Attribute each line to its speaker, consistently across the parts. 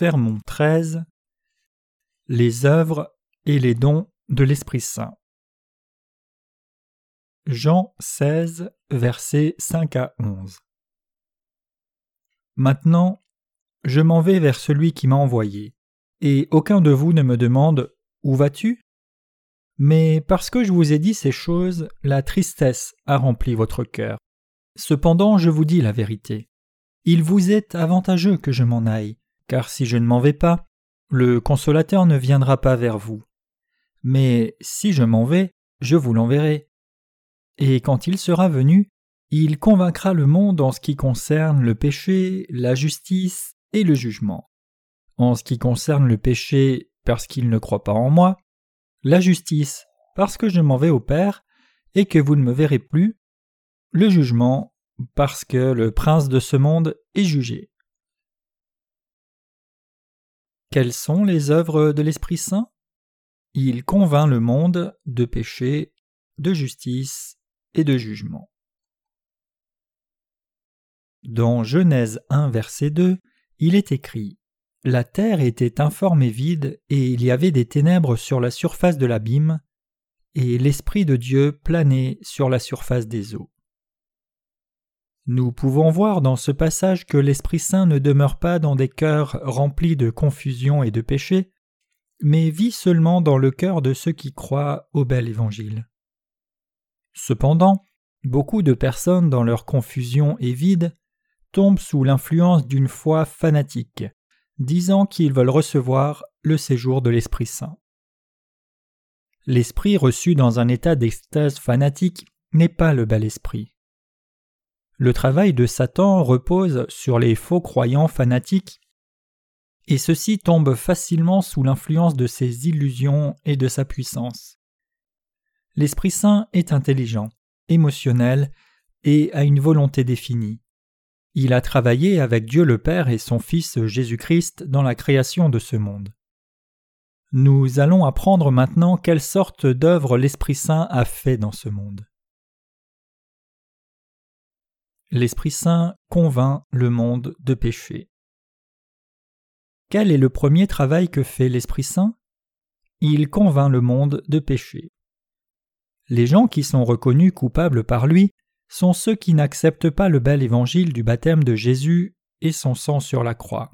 Speaker 1: Sermon 13 Les œuvres et les dons de l'Esprit Saint. Jean 16, versets 5 à 11. Maintenant, je m'en vais vers celui qui m'a envoyé, et aucun de vous ne me demande Où vas-tu? Mais parce que je vous ai dit ces choses, la tristesse a rempli votre cœur. Cependant, je vous dis la vérité. Il vous est avantageux que je m'en aille, car si je ne m'en vais pas, le consolateur ne viendra pas vers vous. Mais si je m'en vais, je vous l'enverrai. Et quand il sera venu, il convaincra le monde en ce qui concerne le péché, la justice et le jugement. En ce qui concerne le péché, parce qu'il ne croit pas en moi, la justice, parce que je m'en vais au Père, et que vous ne me verrez plus, le jugement, parce que le prince de ce monde est jugé. Quelles sont les œuvres de l'Esprit Saint? Il convainc le monde de péché, de justice et de jugement. Dans Genèse 1 verset 2, il est écrit La terre était informe et vide, et il y avait des ténèbres sur la surface de l'abîme, et l'Esprit de Dieu planait sur la surface des eaux. Nous pouvons voir dans ce passage que l'Esprit Saint ne demeure pas dans des cœurs remplis de confusion et de péché, mais vit seulement dans le cœur de ceux qui croient au bel évangile. Cependant, beaucoup de personnes dans leur confusion et vide tombent sous l'influence d'une foi fanatique, disant qu'ils veulent recevoir le séjour de l'Esprit Saint. L'esprit reçu dans un état d'extase fanatique n'est pas le bel esprit. Le travail de Satan repose sur les faux croyants fanatiques, et ceux-ci tombent facilement sous l'influence de ses illusions et de sa puissance. L'Esprit Saint est intelligent, émotionnel et a une volonté définie. Il a travaillé avec Dieu le Père et son Fils Jésus-Christ dans la création de ce monde. Nous allons apprendre maintenant quelle sorte d'œuvre l'Esprit Saint a fait dans ce monde l'Esprit Saint convainc le monde de péché. Quel est le premier travail que fait l'Esprit Saint? Il convainc le monde de péché. Les gens qui sont reconnus coupables par lui sont ceux qui n'acceptent pas le bel évangile du baptême de Jésus et son sang sur la croix.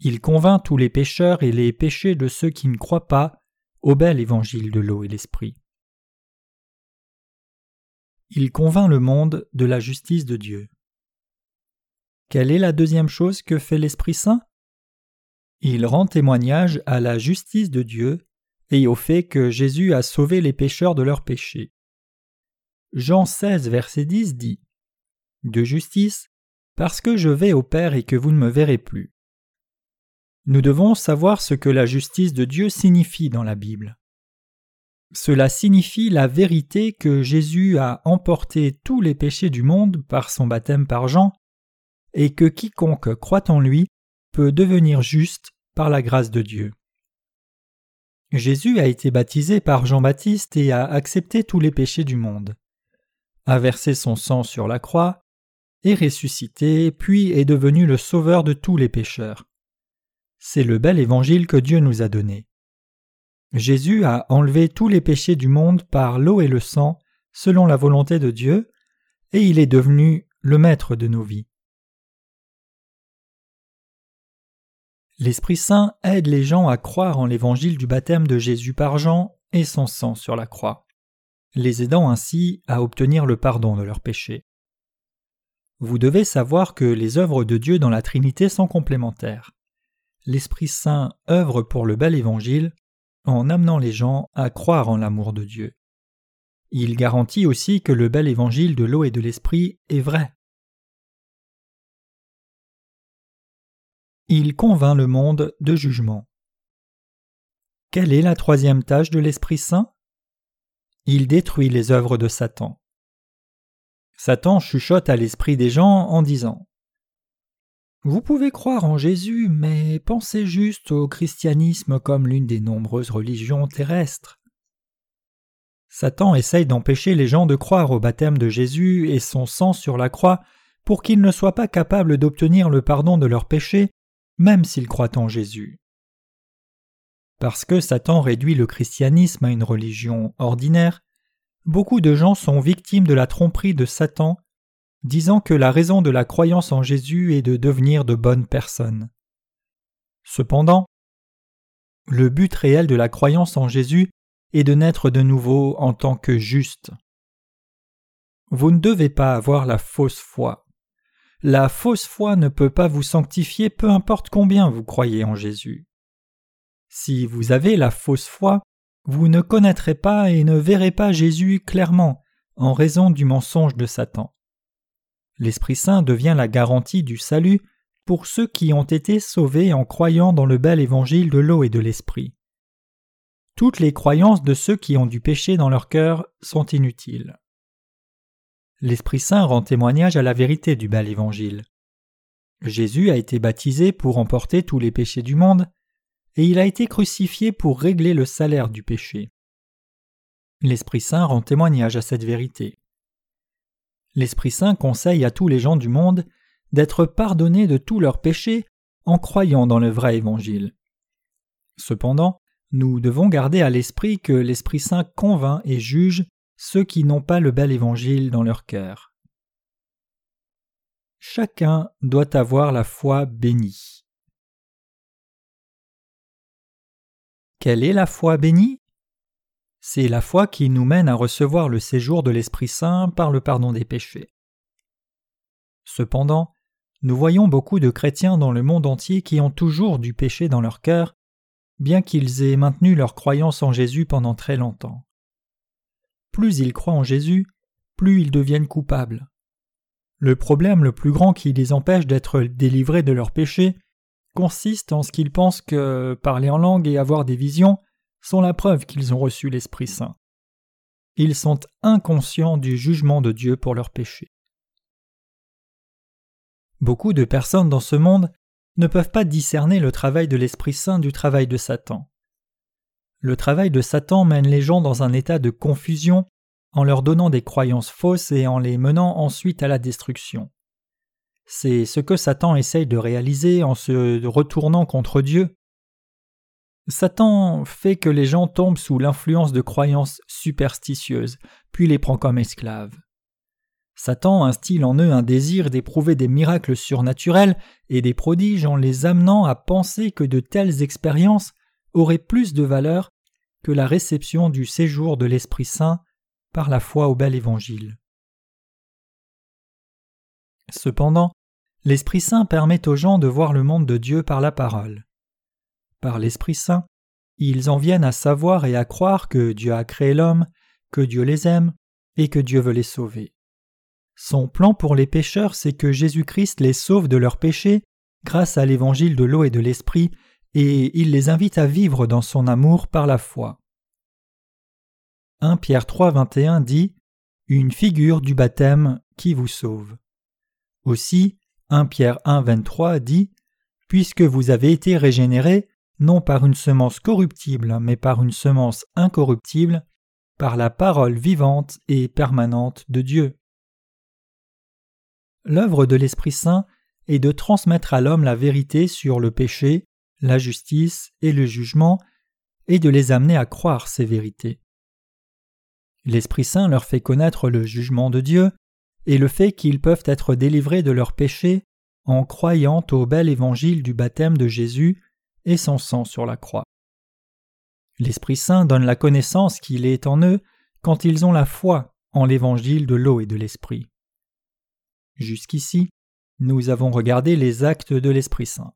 Speaker 1: Il convainc tous les pécheurs et les péchés de ceux qui ne croient pas au bel évangile de l'eau et l'esprit il convainc le monde de la justice de Dieu. Quelle est la deuxième chose que fait l'Esprit Saint? Il rend témoignage à la justice de Dieu et au fait que Jésus a sauvé les pécheurs de leurs péchés. Jean 16, verset 10 dit De justice, parce que je vais au Père et que vous ne me verrez plus. Nous devons savoir ce que la justice de Dieu signifie dans la Bible. Cela signifie la vérité que Jésus a emporté tous les péchés du monde par son baptême par Jean, et que quiconque croit en lui peut devenir juste par la grâce de Dieu. Jésus a été baptisé par Jean-Baptiste et a accepté tous les péchés du monde, a versé son sang sur la croix, est ressuscité, puis est devenu le sauveur de tous les pécheurs. C'est le bel évangile que Dieu nous a donné. Jésus a enlevé tous les péchés du monde par l'eau et le sang, selon la volonté de Dieu, et il est devenu le maître de nos vies. L'Esprit Saint aide les gens à croire en l'évangile du baptême de Jésus par Jean et son sang sur la croix, les aidant ainsi à obtenir le pardon de leurs péchés. Vous devez savoir que les œuvres de Dieu dans la Trinité sont complémentaires. L'Esprit Saint œuvre pour le bel évangile, en amenant les gens à croire en l'amour de Dieu. Il garantit aussi que le bel évangile de l'eau et de l'esprit est vrai. Il convainc le monde de jugement. Quelle est la troisième tâche de l'Esprit Saint? Il détruit les œuvres de Satan. Satan chuchote à l'esprit des gens en disant vous pouvez croire en Jésus, mais pensez juste au christianisme comme l'une des nombreuses religions terrestres. Satan essaye d'empêcher les gens de croire au baptême de Jésus et son sang sur la croix pour qu'ils ne soient pas capables d'obtenir le pardon de leurs péchés même s'ils croient en Jésus. Parce que Satan réduit le christianisme à une religion ordinaire, beaucoup de gens sont victimes de la tromperie de Satan, disant que la raison de la croyance en Jésus est de devenir de bonnes personnes. Cependant, le but réel de la croyance en Jésus est de naître de nouveau en tant que juste. Vous ne devez pas avoir la fausse foi. La fausse foi ne peut pas vous sanctifier peu importe combien vous croyez en Jésus. Si vous avez la fausse foi, vous ne connaîtrez pas et ne verrez pas Jésus clairement en raison du mensonge de Satan. L'Esprit Saint devient la garantie du salut pour ceux qui ont été sauvés en croyant dans le bel évangile de l'eau et de l'Esprit. Toutes les croyances de ceux qui ont du péché dans leur cœur sont inutiles. L'Esprit Saint rend témoignage à la vérité du bel évangile. Jésus a été baptisé pour emporter tous les péchés du monde, et il a été crucifié pour régler le salaire du péché. L'Esprit Saint rend témoignage à cette vérité. L'Esprit Saint conseille à tous les gens du monde d'être pardonnés de tous leurs péchés en croyant dans le vrai évangile. Cependant, nous devons garder à l'esprit que l'Esprit Saint convainc et juge ceux qui n'ont pas le bel évangile dans leur cœur. Chacun doit avoir la foi bénie. Quelle est la foi bénie? C'est la foi qui nous mène à recevoir le séjour de l'Esprit Saint par le pardon des péchés. Cependant, nous voyons beaucoup de chrétiens dans le monde entier qui ont toujours du péché dans leur cœur, bien qu'ils aient maintenu leur croyance en Jésus pendant très longtemps plus ils croient en Jésus, plus ils deviennent coupables. Le problème le plus grand qui les empêche d'être délivrés de leurs péchés consiste en ce qu'ils pensent que parler en langue et avoir des visions sont la preuve qu'ils ont reçu l'Esprit Saint. Ils sont inconscients du jugement de Dieu pour leurs péchés. Beaucoup de personnes dans ce monde ne peuvent pas discerner le travail de l'Esprit Saint du travail de Satan. Le travail de Satan mène les gens dans un état de confusion en leur donnant des croyances fausses et en les menant ensuite à la destruction. C'est ce que Satan essaye de réaliser en se retournant contre Dieu. Satan fait que les gens tombent sous l'influence de croyances superstitieuses, puis les prend comme esclaves. Satan instille en eux un désir d'éprouver des miracles surnaturels et des prodiges en les amenant à penser que de telles expériences aurait plus de valeur que la réception du séjour de l'Esprit Saint par la foi au bel évangile. Cependant, l'Esprit Saint permet aux gens de voir le monde de Dieu par la parole. L'Esprit Saint, ils en viennent à savoir et à croire que Dieu a créé l'homme, que Dieu les aime et que Dieu veut les sauver. Son plan pour les pécheurs, c'est que Jésus-Christ les sauve de leurs péchés grâce à l'évangile de l'eau et de l'esprit et il les invite à vivre dans son amour par la foi. 1 Pierre 3, 21 dit Une figure du baptême qui vous sauve. Aussi, 1 Pierre 1, 23 dit Puisque vous avez été régénérés, non par une semence corruptible, mais par une semence incorruptible, par la parole vivante et permanente de Dieu. L'œuvre de l'Esprit Saint est de transmettre à l'homme la vérité sur le péché, la justice et le jugement, et de les amener à croire ces vérités. L'Esprit Saint leur fait connaître le jugement de Dieu et le fait qu'ils peuvent être délivrés de leurs péchés en croyant au bel évangile du baptême de Jésus et son sang sur la croix. L'Esprit Saint donne la connaissance qu'il est en eux quand ils ont la foi en l'évangile de l'eau et de l'Esprit. Jusqu'ici, nous avons regardé les actes de l'Esprit Saint.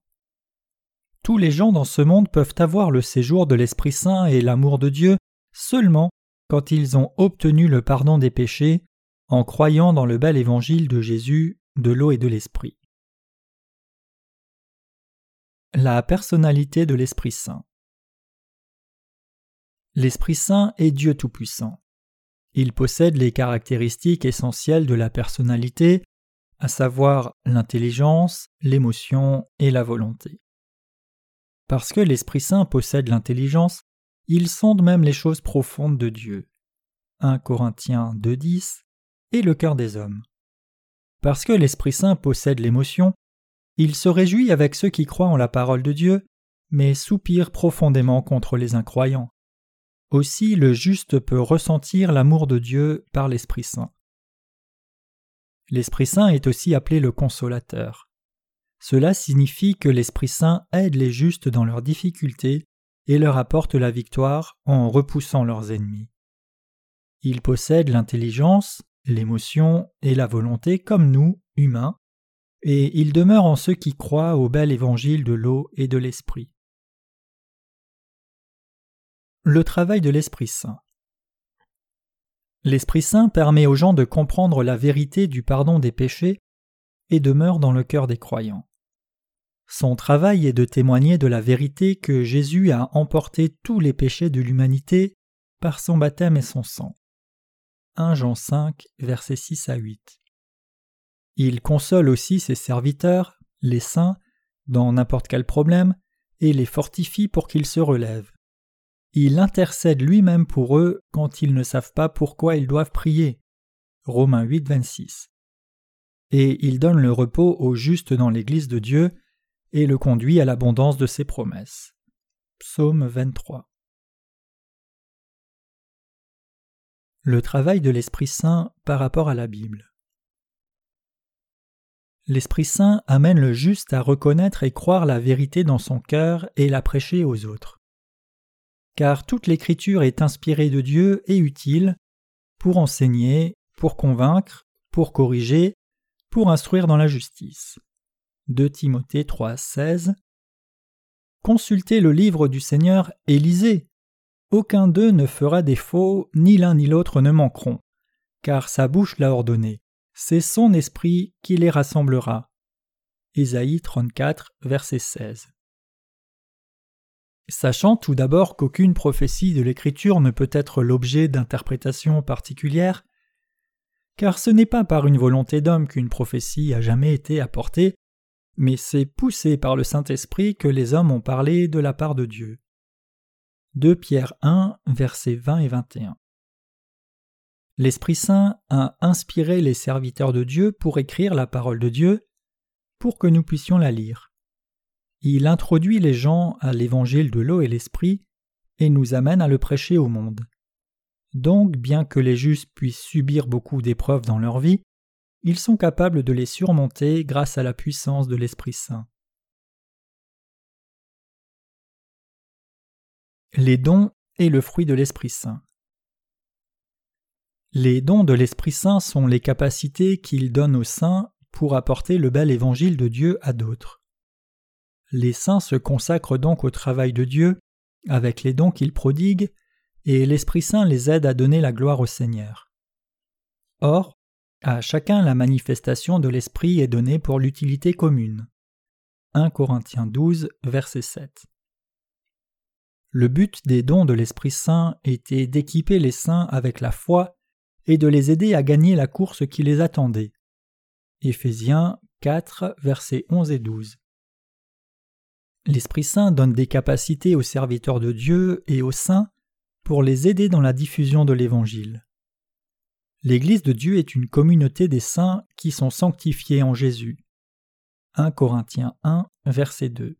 Speaker 1: Tous les gens dans ce monde peuvent avoir le séjour de l'Esprit Saint et l'amour de Dieu seulement quand ils ont obtenu le pardon des péchés en croyant dans le bel évangile de Jésus, de l'eau et de l'Esprit. La personnalité de l'Esprit Saint L'Esprit Saint est Dieu Tout-Puissant. Il possède les caractéristiques essentielles de la personnalité, à savoir l'intelligence, l'émotion et la volonté. Parce que l'Esprit Saint possède l'intelligence, il sonde même les choses profondes de Dieu. 1 Corinthiens 2.10 et le cœur des hommes. Parce que l'Esprit Saint possède l'émotion, Il se réjouit avec ceux qui croient en la parole de Dieu, mais soupire profondément contre les incroyants. Aussi le juste peut ressentir l'amour de Dieu par l'Esprit Saint. L'Esprit Saint est aussi appelé le consolateur. Cela signifie que l'Esprit Saint aide les justes dans leurs difficultés et leur apporte la victoire en repoussant leurs ennemis. Il possède l'intelligence, l'émotion et la volonté comme nous, humains, et il demeure en ceux qui croient au bel évangile de l'eau et de l'esprit. Le travail de l'Esprit Saint. L'Esprit Saint permet aux gens de comprendre la vérité du pardon des péchés et demeure dans le cœur des croyants. Son travail est de témoigner de la vérité que Jésus a emporté tous les péchés de l'humanité par son baptême et son sang. 1 Jean 5, versets 6 à 8. Il console aussi ses serviteurs, les saints, dans n'importe quel problème, et les fortifie pour qu'ils se relèvent. Il intercède lui-même pour eux quand ils ne savent pas pourquoi ils doivent prier. Romains 8, 26. Et il donne le repos aux justes dans l'Église de Dieu et le conduit à l'abondance de ses promesses. Psaume 23. Le travail de l'Esprit Saint par rapport à la Bible l'Esprit Saint amène le juste à reconnaître et croire la vérité dans son cœur et la prêcher aux autres. Car toute l'Écriture est inspirée de Dieu et utile pour enseigner, pour convaincre, pour corriger, pour instruire dans la justice. 2 Timothée 3,16 Consultez le livre du Seigneur et lisez. Aucun d'eux ne fera défaut, ni l'un ni l'autre ne manqueront, car sa bouche l'a ordonné c'est son esprit qui les rassemblera. Ésaïe 34, verset 16. Sachant tout d'abord qu'aucune prophétie de l'Écriture ne peut être l'objet d'interprétations particulières, car ce n'est pas par une volonté d'homme qu'une prophétie a jamais été apportée, mais c'est poussé par le Saint-Esprit que les hommes ont parlé de la part de Dieu. 2 Pierre 1, versets 20 et 21. L'Esprit Saint a inspiré les serviteurs de Dieu pour écrire la parole de Dieu, pour que nous puissions la lire. Il introduit les gens à l'évangile de l'eau et l'esprit et nous amène à le prêcher au monde. Donc, bien que les justes puissent subir beaucoup d'épreuves dans leur vie, ils sont capables de les surmonter grâce à la puissance de l'Esprit Saint. Les dons et le fruit de l'Esprit Saint. Les dons de l'Esprit Saint sont les capacités qu'il donne aux saints pour apporter le bel évangile de Dieu à d'autres. Les saints se consacrent donc au travail de Dieu avec les dons qu'il prodigue, et l'Esprit Saint les aide à donner la gloire au Seigneur. Or, à chacun la manifestation de l'Esprit est donnée pour l'utilité commune. 1 Corinthiens 12, verset 7. Le but des dons de l'Esprit Saint était d'équiper les saints avec la foi et de les aider à gagner la course qui les attendait. Éphésiens 4, versets 11 et 12. L'Esprit Saint donne des capacités aux serviteurs de Dieu et aux saints pour les aider dans la diffusion de l'Évangile. L'Église de Dieu est une communauté des saints qui sont sanctifiés en Jésus. 1 Corinthiens 1, verset 2.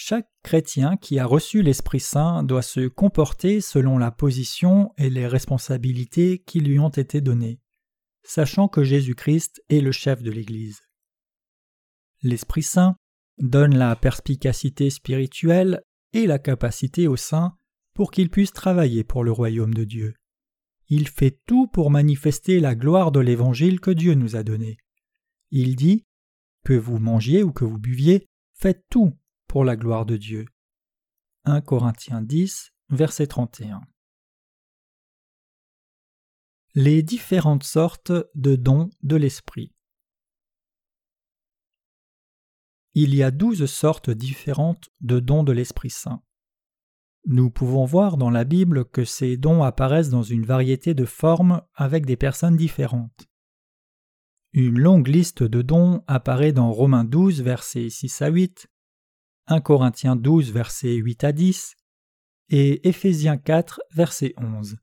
Speaker 1: Chaque chrétien qui a reçu l'Esprit Saint doit se comporter selon la position et les responsabilités qui lui ont été données, sachant que Jésus-Christ est le chef de l'Église. L'Esprit Saint donne la perspicacité spirituelle et la capacité aux saints pour qu'ils puissent travailler pour le royaume de Dieu. Il fait tout pour manifester la gloire de l'Évangile que Dieu nous a donné. Il dit Que vous mangiez ou que vous buviez, faites tout pour la gloire de Dieu. 1 Corinthiens 10, verset 31. Les différentes sortes de dons de l'Esprit. Il y a douze sortes différentes de dons de l'Esprit Saint. Nous pouvons voir dans la Bible que ces dons apparaissent dans une variété de formes avec des personnes différentes. Une longue liste de dons apparaît dans Romains 12, versets 6 à 8, 1 Corinthiens 12, versets 8 à 10 et Éphésiens 4, verset 11.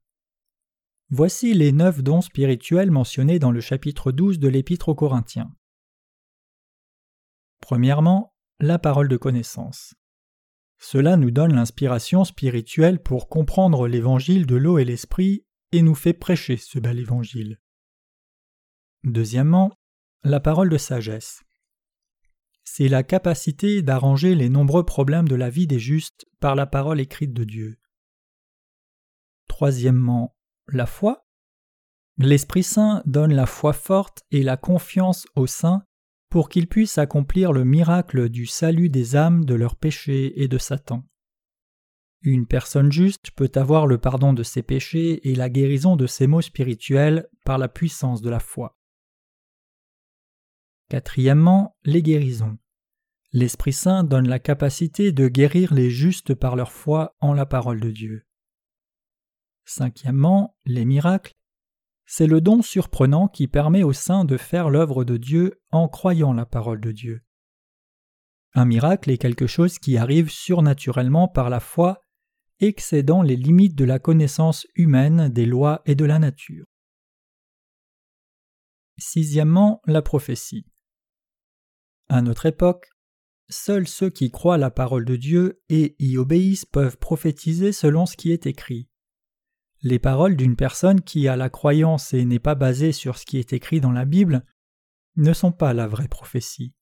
Speaker 1: Voici les neuf dons spirituels mentionnés dans le chapitre 12 de l'Épître aux Corinthiens. Premièrement, la parole de connaissance. Cela nous donne l'inspiration spirituelle pour comprendre l'évangile de l'eau et l'esprit et nous fait prêcher ce bel évangile. Deuxièmement, la parole de sagesse. C'est la capacité d'arranger les nombreux problèmes de la vie des justes par la parole écrite de Dieu. Troisièmement, la foi. L'Esprit Saint donne la foi forte et la confiance aux saints pour qu'ils puissent accomplir le miracle du salut des âmes de leurs péchés et de Satan. Une personne juste peut avoir le pardon de ses péchés et la guérison de ses maux spirituels par la puissance de la foi. Quatrièmement, les guérisons. L'Esprit Saint donne la capacité de guérir les justes par leur foi en la parole de Dieu. Cinquièmement, les miracles. C'est le don surprenant qui permet aux saints de faire l'œuvre de Dieu en croyant la parole de Dieu. Un miracle est quelque chose qui arrive surnaturellement par la foi, excédant les limites de la connaissance humaine des lois et de la nature. Sixièmement, la prophétie. À notre époque, seuls ceux qui croient la parole de Dieu et y obéissent peuvent prophétiser selon ce qui est écrit. Les paroles d'une personne qui a la croyance et n'est pas basée sur ce qui est écrit dans la Bible ne sont pas la vraie prophétie.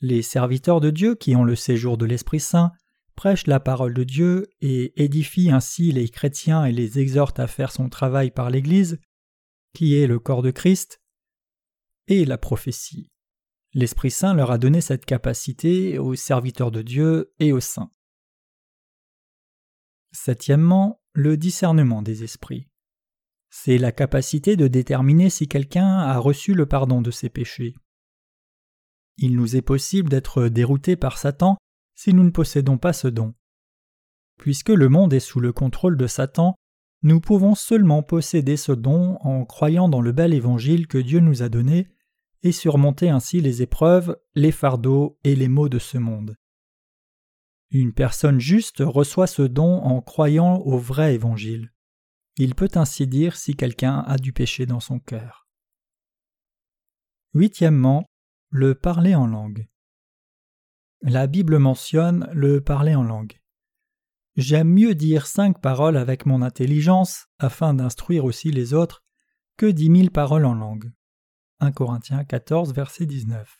Speaker 1: Les serviteurs de Dieu qui ont le séjour de l'Esprit Saint prêchent la parole de Dieu et édifient ainsi les chrétiens et les exhortent à faire son travail par l'Église, qui est le corps de Christ, et la prophétie. L'Esprit Saint leur a donné cette capacité aux serviteurs de Dieu et aux saints. Septièmement, le discernement des esprits. C'est la capacité de déterminer si quelqu'un a reçu le pardon de ses péchés. Il nous est possible d'être déroutés par Satan si nous ne possédons pas ce don. Puisque le monde est sous le contrôle de Satan, nous pouvons seulement posséder ce don en croyant dans le bel évangile que Dieu nous a donné et surmonter ainsi les épreuves, les fardeaux et les maux de ce monde. Une personne juste reçoit ce don en croyant au vrai évangile. Il peut ainsi dire si quelqu'un a du péché dans son cœur. Huitièmement, le parler en langue. La Bible mentionne le parler en langue. J'aime mieux dire cinq paroles avec mon intelligence afin d'instruire aussi les autres que dix mille paroles en langue. 1 Corinthiens 14, verset 19.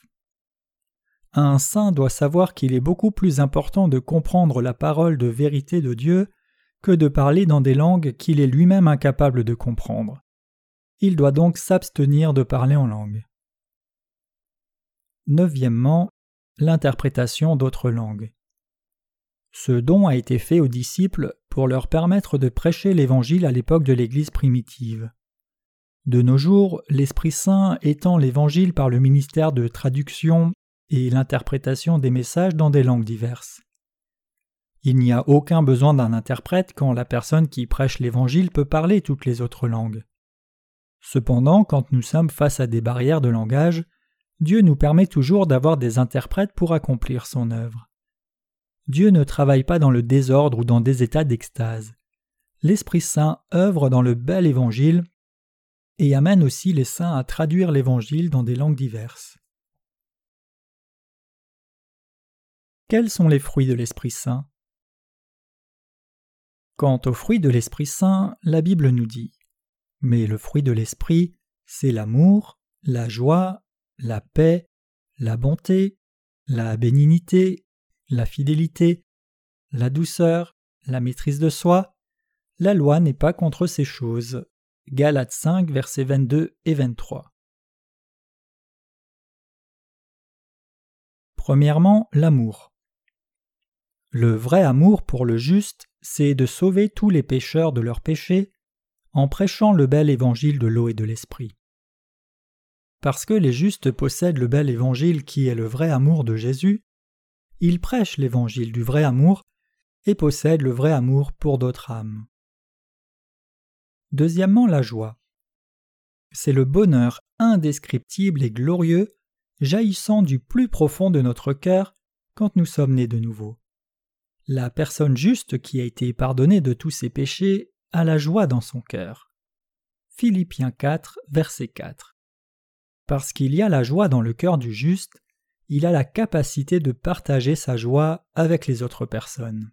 Speaker 1: Un saint doit savoir qu'il est beaucoup plus important de comprendre la parole de vérité de Dieu que de parler dans des langues qu'il est lui-même incapable de comprendre. Il doit donc s'abstenir de parler en langue. Neuvièmement, l'interprétation d'autres langues. Ce don a été fait aux disciples pour leur permettre de prêcher l'Évangile à l'époque de l'Église primitive. De nos jours, l'Esprit Saint étend l'Évangile par le ministère de traduction et l'interprétation des messages dans des langues diverses. Il n'y a aucun besoin d'un interprète quand la personne qui prêche l'Évangile peut parler toutes les autres langues. Cependant, quand nous sommes face à des barrières de langage, Dieu nous permet toujours d'avoir des interprètes pour accomplir son œuvre. Dieu ne travaille pas dans le désordre ou dans des états d'extase. L'Esprit Saint œuvre dans le bel Évangile et amène aussi les saints à traduire l'Évangile dans des langues diverses. Quels sont les fruits de l'Esprit Saint? Quant aux fruits de l'Esprit Saint, la Bible nous dit Mais le fruit de l'Esprit, c'est l'amour, la joie, la paix, la bonté, la bénignité, la fidélité, la douceur, la maîtrise de soi. La loi n'est pas contre ces choses. Galates 5, versets 22 et 23. Premièrement, l'amour. Le vrai amour pour le juste, c'est de sauver tous les pécheurs de leurs péchés en prêchant le bel évangile de l'eau et de l'esprit. Parce que les justes possèdent le bel évangile qui est le vrai amour de Jésus, ils prêchent l'évangile du vrai amour et possèdent le vrai amour pour d'autres âmes. Deuxièmement, la joie. C'est le bonheur indescriptible et glorieux jaillissant du plus profond de notre cœur quand nous sommes nés de nouveau. La personne juste qui a été pardonnée de tous ses péchés a la joie dans son cœur. Philippiens 4, verset 4. Parce qu'il y a la joie dans le cœur du juste, il a la capacité de partager sa joie avec les autres personnes.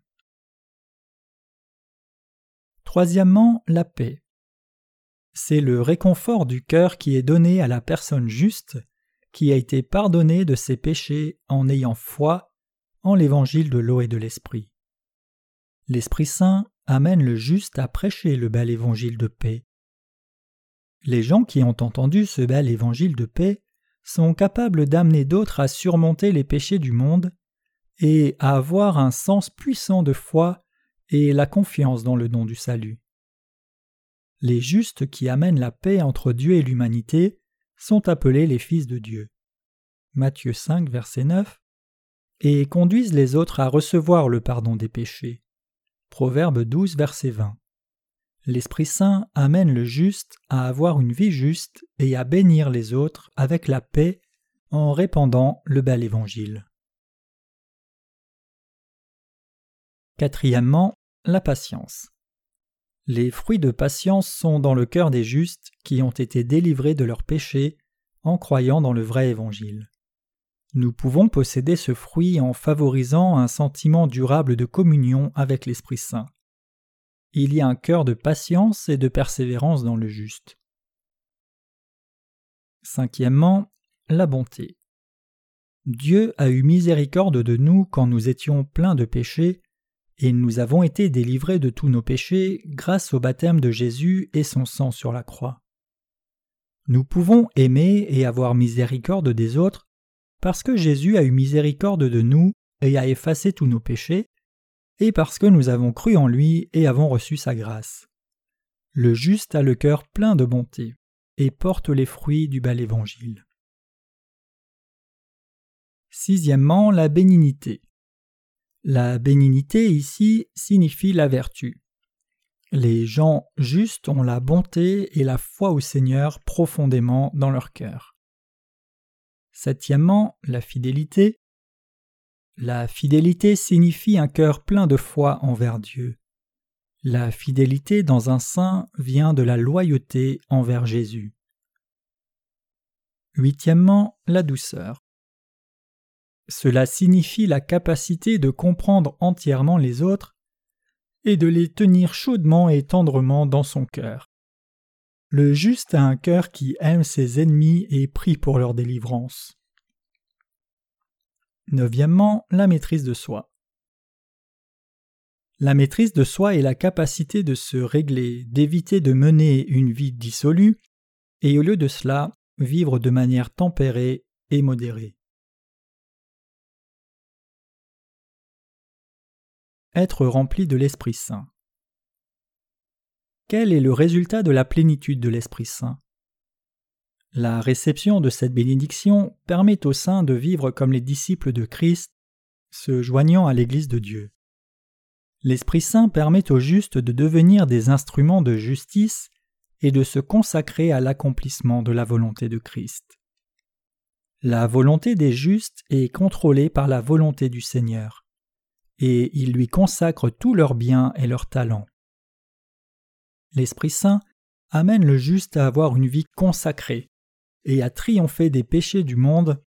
Speaker 1: Troisièmement, la paix. C'est le réconfort du cœur qui est donné à la personne juste qui a été pardonnée de ses péchés en ayant foi en l'évangile de l'eau et de l'esprit. L'Esprit Saint amène le juste à prêcher le bel évangile de paix. Les gens qui ont entendu ce bel évangile de paix sont capables d'amener d'autres à surmonter les péchés du monde et à avoir un sens puissant de foi et la confiance dans le don du salut. Les justes qui amènent la paix entre Dieu et l'humanité sont appelés les fils de Dieu. Matthieu 5, verset 9 et conduisent les autres à recevoir le pardon des péchés. Proverbe 12, verset 20. L'Esprit Saint amène le juste à avoir une vie juste et à bénir les autres avec la paix en répandant le bel évangile. Quatrièmement, la patience. Les fruits de patience sont dans le cœur des justes qui ont été délivrés de leurs péchés en croyant dans le vrai évangile. Nous pouvons posséder ce fruit en favorisant un sentiment durable de communion avec l'Esprit Saint. Il y a un cœur de patience et de persévérance dans le juste. Cinquièmement, la bonté. Dieu a eu miséricorde de nous quand nous étions pleins de péchés, et nous avons été délivrés de tous nos péchés grâce au baptême de Jésus et son sang sur la croix. Nous pouvons aimer et avoir miséricorde des autres parce que Jésus a eu miséricorde de nous et a effacé tous nos péchés, et parce que nous avons cru en lui et avons reçu sa grâce. Le juste a le cœur plein de bonté et porte les fruits du bel évangile. Sixièmement, la bénignité. La bénignité ici signifie la vertu. Les gens justes ont la bonté et la foi au Seigneur profondément dans leur cœur. Septièmement, la fidélité. La fidélité signifie un cœur plein de foi envers Dieu. La fidélité dans un saint vient de la loyauté envers Jésus. Huitièmement, la douceur. Cela signifie la capacité de comprendre entièrement les autres et de les tenir chaudement et tendrement dans son cœur. Le juste a un cœur qui aime ses ennemis et prie pour leur délivrance. Neuvièmement, la maîtrise de soi. La maîtrise de soi est la capacité de se régler, d'éviter de mener une vie dissolue, et au lieu de cela, vivre de manière tempérée et modérée. Être rempli de l'Esprit Saint. Quel est le résultat de la plénitude de l'Esprit Saint? La réception de cette bénédiction permet aux saints de vivre comme les disciples de Christ, se joignant à l'Église de Dieu. L'Esprit Saint permet aux justes de devenir des instruments de justice et de se consacrer à l'accomplissement de la volonté de Christ. La volonté des justes est contrôlée par la volonté du Seigneur, et ils lui consacrent tous leurs biens et leurs talents. L'Esprit Saint amène le juste à avoir une vie consacrée et à triompher des péchés du monde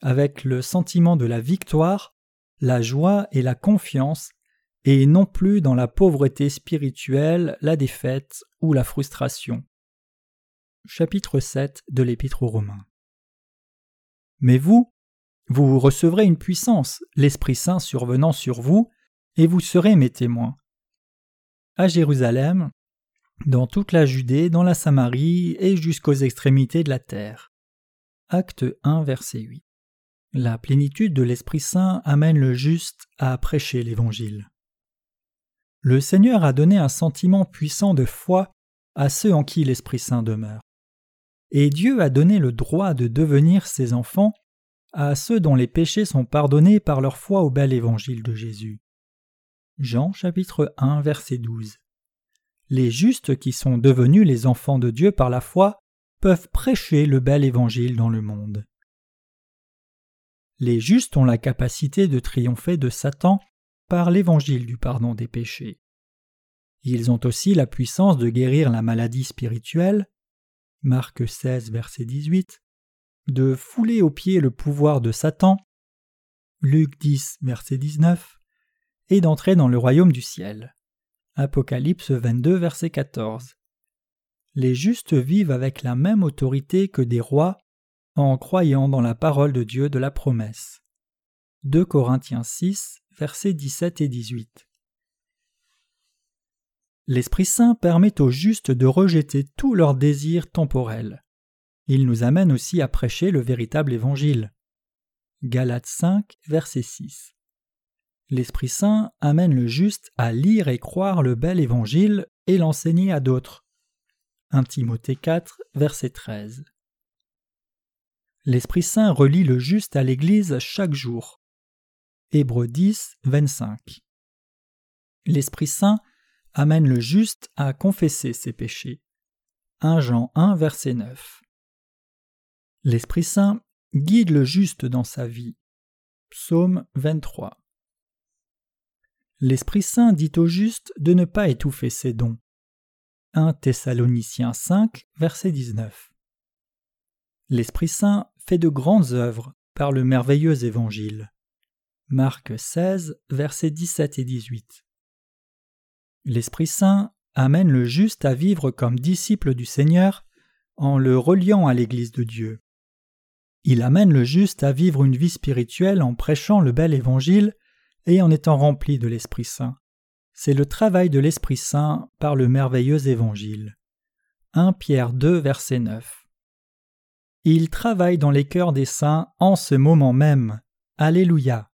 Speaker 1: avec le sentiment de la victoire, la joie et la confiance, et non plus dans la pauvreté spirituelle, la défaite ou la frustration. Chapitre 7 de l'Épître aux Romains. Mais vous, vous recevrez une puissance, l'Esprit Saint survenant sur vous, et vous serez mes témoins. À Jérusalem, dans toute la Judée, dans la Samarie et jusqu'aux extrémités de la terre. Acte 1, verset 8. La plénitude de l'Esprit Saint amène le juste à prêcher l'Évangile. Le Seigneur a donné un sentiment puissant de foi à ceux en qui l'Esprit Saint demeure. Et Dieu a donné le droit de devenir ses enfants à ceux dont les péchés sont pardonnés par leur foi au bel évangile de Jésus. Jean chapitre 1 verset 12 les justes qui sont devenus les enfants de Dieu par la foi peuvent prêcher le bel évangile dans le monde. Les justes ont la capacité de triompher de Satan par l'évangile du pardon des péchés. Ils ont aussi la puissance de guérir la maladie spirituelle, Marc 16, verset 18, de fouler aux pieds le pouvoir de Satan Luc 10, verset 19, et d'entrer dans le royaume du ciel. Apocalypse 22, verset 14. Les justes vivent avec la même autorité que des rois en croyant dans la parole de Dieu de la promesse. 2 Corinthiens 6, versets 17 et 18. L'Esprit Saint permet aux justes de rejeter tous leurs désirs temporels. Il nous amène aussi à prêcher le véritable évangile. Galates 5, verset 6. L'Esprit Saint amène le juste à lire et croire le bel évangile et l'enseigner à d'autres. 1 Timothée 4, verset 13. L'Esprit Saint relie le juste à l'Église chaque jour. Hébreux 10, 25. L'Esprit Saint amène le juste à confesser ses péchés. 1 Jean 1, verset 9. L'Esprit Saint guide le juste dans sa vie. Psaume 23. L'Esprit Saint dit au juste de ne pas étouffer ses dons. 1 Thessaloniciens 5, verset 19. L'Esprit Saint fait de grandes œuvres par le merveilleux évangile. Marc 16, versets 17 et 18. L'Esprit Saint amène le juste à vivre comme disciple du Seigneur en le reliant à l'Église de Dieu. Il amène le juste à vivre une vie spirituelle en prêchant le bel évangile et en étant rempli de l'Esprit Saint. C'est le travail de l'Esprit Saint par le merveilleux évangile. 1 Pierre 2 verset 9. Il travaille dans les cœurs des saints en ce moment même. Alléluia.